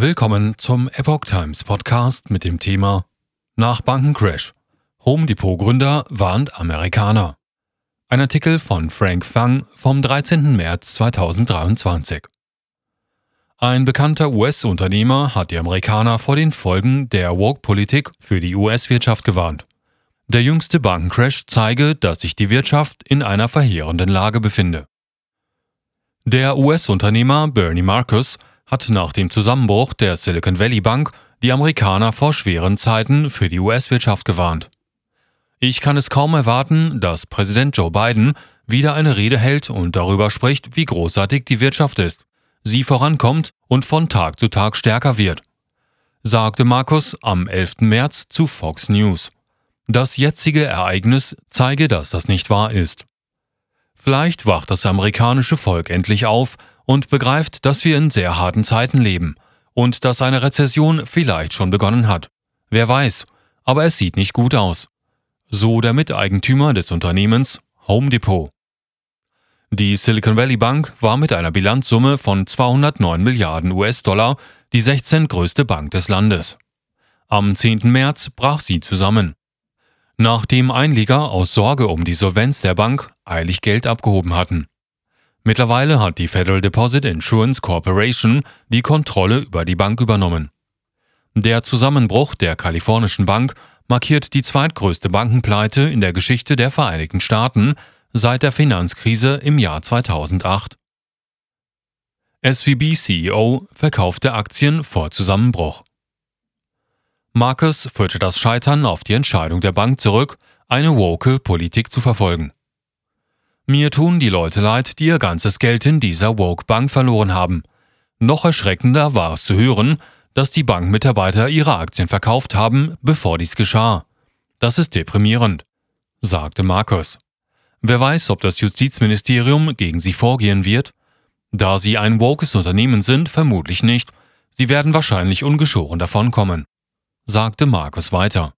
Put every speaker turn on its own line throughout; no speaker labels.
Willkommen zum Epoch Times Podcast mit dem Thema Nach Bankencrash. Home Depot Gründer warnt Amerikaner. Ein Artikel von Frank Fang vom 13. März 2023. Ein bekannter US-Unternehmer hat die Amerikaner vor den Folgen der Woke-Politik für die US-Wirtschaft gewarnt. Der jüngste Bankencrash zeige, dass sich die Wirtschaft in einer verheerenden Lage befinde. Der US-Unternehmer Bernie Marcus hat nach dem Zusammenbruch der Silicon Valley Bank die Amerikaner vor schweren Zeiten für die US-Wirtschaft gewarnt. Ich kann es kaum erwarten, dass Präsident Joe Biden wieder eine Rede hält und darüber spricht, wie großartig die Wirtschaft ist, sie vorankommt und von Tag zu Tag stärker wird, sagte Markus am 11. März zu Fox News. Das jetzige Ereignis zeige, dass das nicht wahr ist. Vielleicht wacht das amerikanische Volk endlich auf und begreift, dass wir in sehr harten Zeiten leben und dass eine Rezession vielleicht schon begonnen hat. Wer weiß, aber es sieht nicht gut aus. So der Miteigentümer des Unternehmens Home Depot. Die Silicon Valley Bank war mit einer Bilanzsumme von 209 Milliarden US-Dollar die 16 größte Bank des Landes. Am 10. März brach sie zusammen. Nachdem Einleger aus Sorge um die Solvenz der Bank eilig Geld abgehoben hatten. Mittlerweile hat die Federal Deposit Insurance Corporation die Kontrolle über die Bank übernommen. Der Zusammenbruch der kalifornischen Bank markiert die zweitgrößte Bankenpleite in der Geschichte der Vereinigten Staaten seit der Finanzkrise im Jahr 2008. SVB CEO verkaufte Aktien vor Zusammenbruch. Marcus führte das Scheitern auf die Entscheidung der Bank zurück, eine woke Politik zu verfolgen. Mir tun die Leute leid, die ihr ganzes Geld in dieser Woke-Bank verloren haben. Noch erschreckender war es zu hören, dass die Bankmitarbeiter ihre Aktien verkauft haben, bevor dies geschah. Das ist deprimierend, sagte Markus. Wer weiß, ob das Justizministerium gegen sie vorgehen wird? Da sie ein wokes Unternehmen sind, vermutlich nicht. Sie werden wahrscheinlich ungeschoren davonkommen, sagte Markus weiter.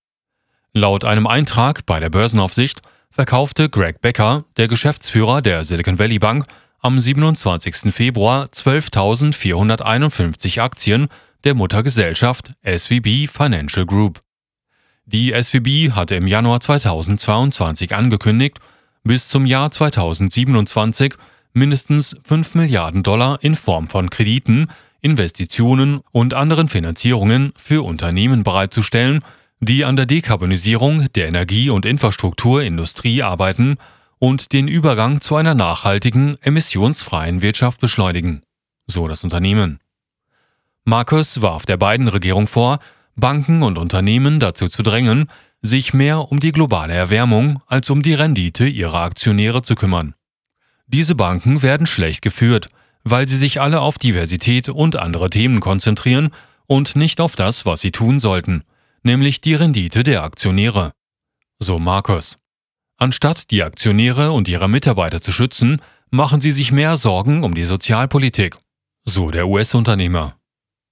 Laut einem Eintrag bei der Börsenaufsicht verkaufte Greg Becker, der Geschäftsführer der Silicon Valley Bank, am 27. Februar 12.451 Aktien der Muttergesellschaft SVB Financial Group. Die SVB hatte im Januar 2022 angekündigt, bis zum Jahr 2027 mindestens 5 Milliarden Dollar in Form von Krediten, Investitionen und anderen Finanzierungen für Unternehmen bereitzustellen, die an der Dekarbonisierung der Energie- und Infrastrukturindustrie arbeiten und den Übergang zu einer nachhaltigen, emissionsfreien Wirtschaft beschleunigen, so das Unternehmen. Markus warf der beiden Regierung vor, Banken und Unternehmen dazu zu drängen, sich mehr um die globale Erwärmung als um die Rendite ihrer Aktionäre zu kümmern. Diese Banken werden schlecht geführt, weil sie sich alle auf Diversität und andere Themen konzentrieren und nicht auf das, was sie tun sollten, nämlich die Rendite der Aktionäre. So Markus. Anstatt die Aktionäre und ihre Mitarbeiter zu schützen, machen sie sich mehr Sorgen um die Sozialpolitik. So der US-Unternehmer.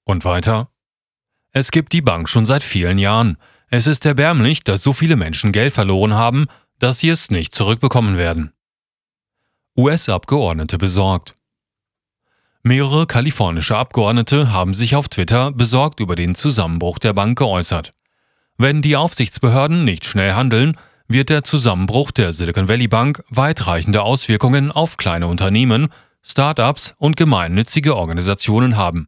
Und weiter? Es gibt die Bank schon seit vielen Jahren. Es ist erbärmlich, dass so viele Menschen Geld verloren haben, dass sie es nicht zurückbekommen werden. US-Abgeordnete besorgt. Mehrere kalifornische Abgeordnete haben sich auf Twitter besorgt über den Zusammenbruch der Bank geäußert. Wenn die Aufsichtsbehörden nicht schnell handeln, wird der Zusammenbruch der Silicon Valley Bank weitreichende Auswirkungen auf kleine Unternehmen, Start-ups und gemeinnützige Organisationen haben.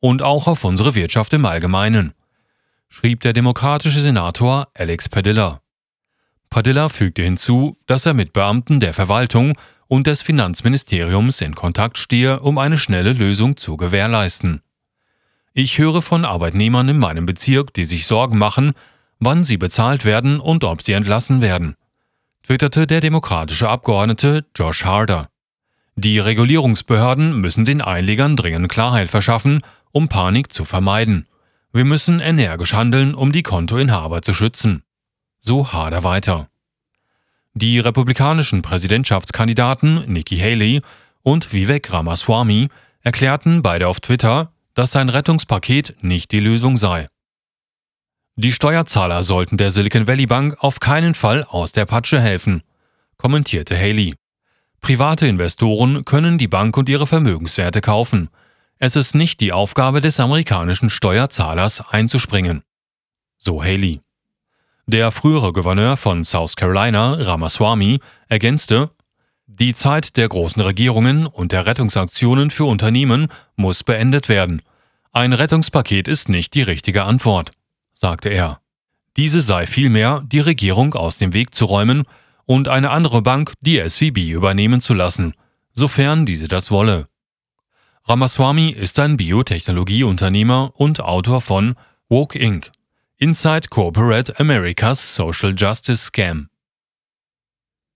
Und auch auf unsere Wirtschaft im Allgemeinen, schrieb der demokratische Senator Alex Padilla. Padilla fügte hinzu, dass er mit Beamten der Verwaltung und des Finanzministeriums in Kontakt stehe, um eine schnelle Lösung zu gewährleisten. Ich höre von Arbeitnehmern in meinem Bezirk, die sich Sorgen machen, wann sie bezahlt werden und ob sie entlassen werden, twitterte der demokratische Abgeordnete Josh Harder. Die Regulierungsbehörden müssen den Einlegern dringend Klarheit verschaffen, um Panik zu vermeiden. Wir müssen energisch handeln, um die Kontoinhaber zu schützen. So Harder weiter. Die republikanischen Präsidentschaftskandidaten Nikki Haley und Vivek Ramaswamy erklärten beide auf Twitter, dass sein Rettungspaket nicht die Lösung sei. Die Steuerzahler sollten der Silicon Valley Bank auf keinen Fall aus der Patsche helfen, kommentierte Haley. Private Investoren können die Bank und ihre Vermögenswerte kaufen. es ist nicht die Aufgabe des amerikanischen Steuerzahlers einzuspringen. So Haley. Der frühere Gouverneur von South Carolina, Ramaswamy, ergänzte, die Zeit der großen Regierungen und der Rettungsaktionen für Unternehmen muss beendet werden. Ein Rettungspaket ist nicht die richtige Antwort, sagte er. Diese sei vielmehr, die Regierung aus dem Weg zu räumen und eine andere Bank, die SVB, übernehmen zu lassen, sofern diese das wolle. Ramaswamy ist ein Biotechnologieunternehmer und Autor von Woke Inc. Inside Corporate America's Social Justice Scam.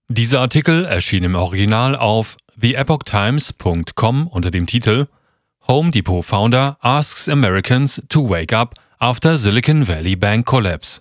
Dieser Artikel erschien im Original auf theepochtimes.com unter dem Titel Home Depot Founder asks Americans to wake up after Silicon Valley Bank collapse.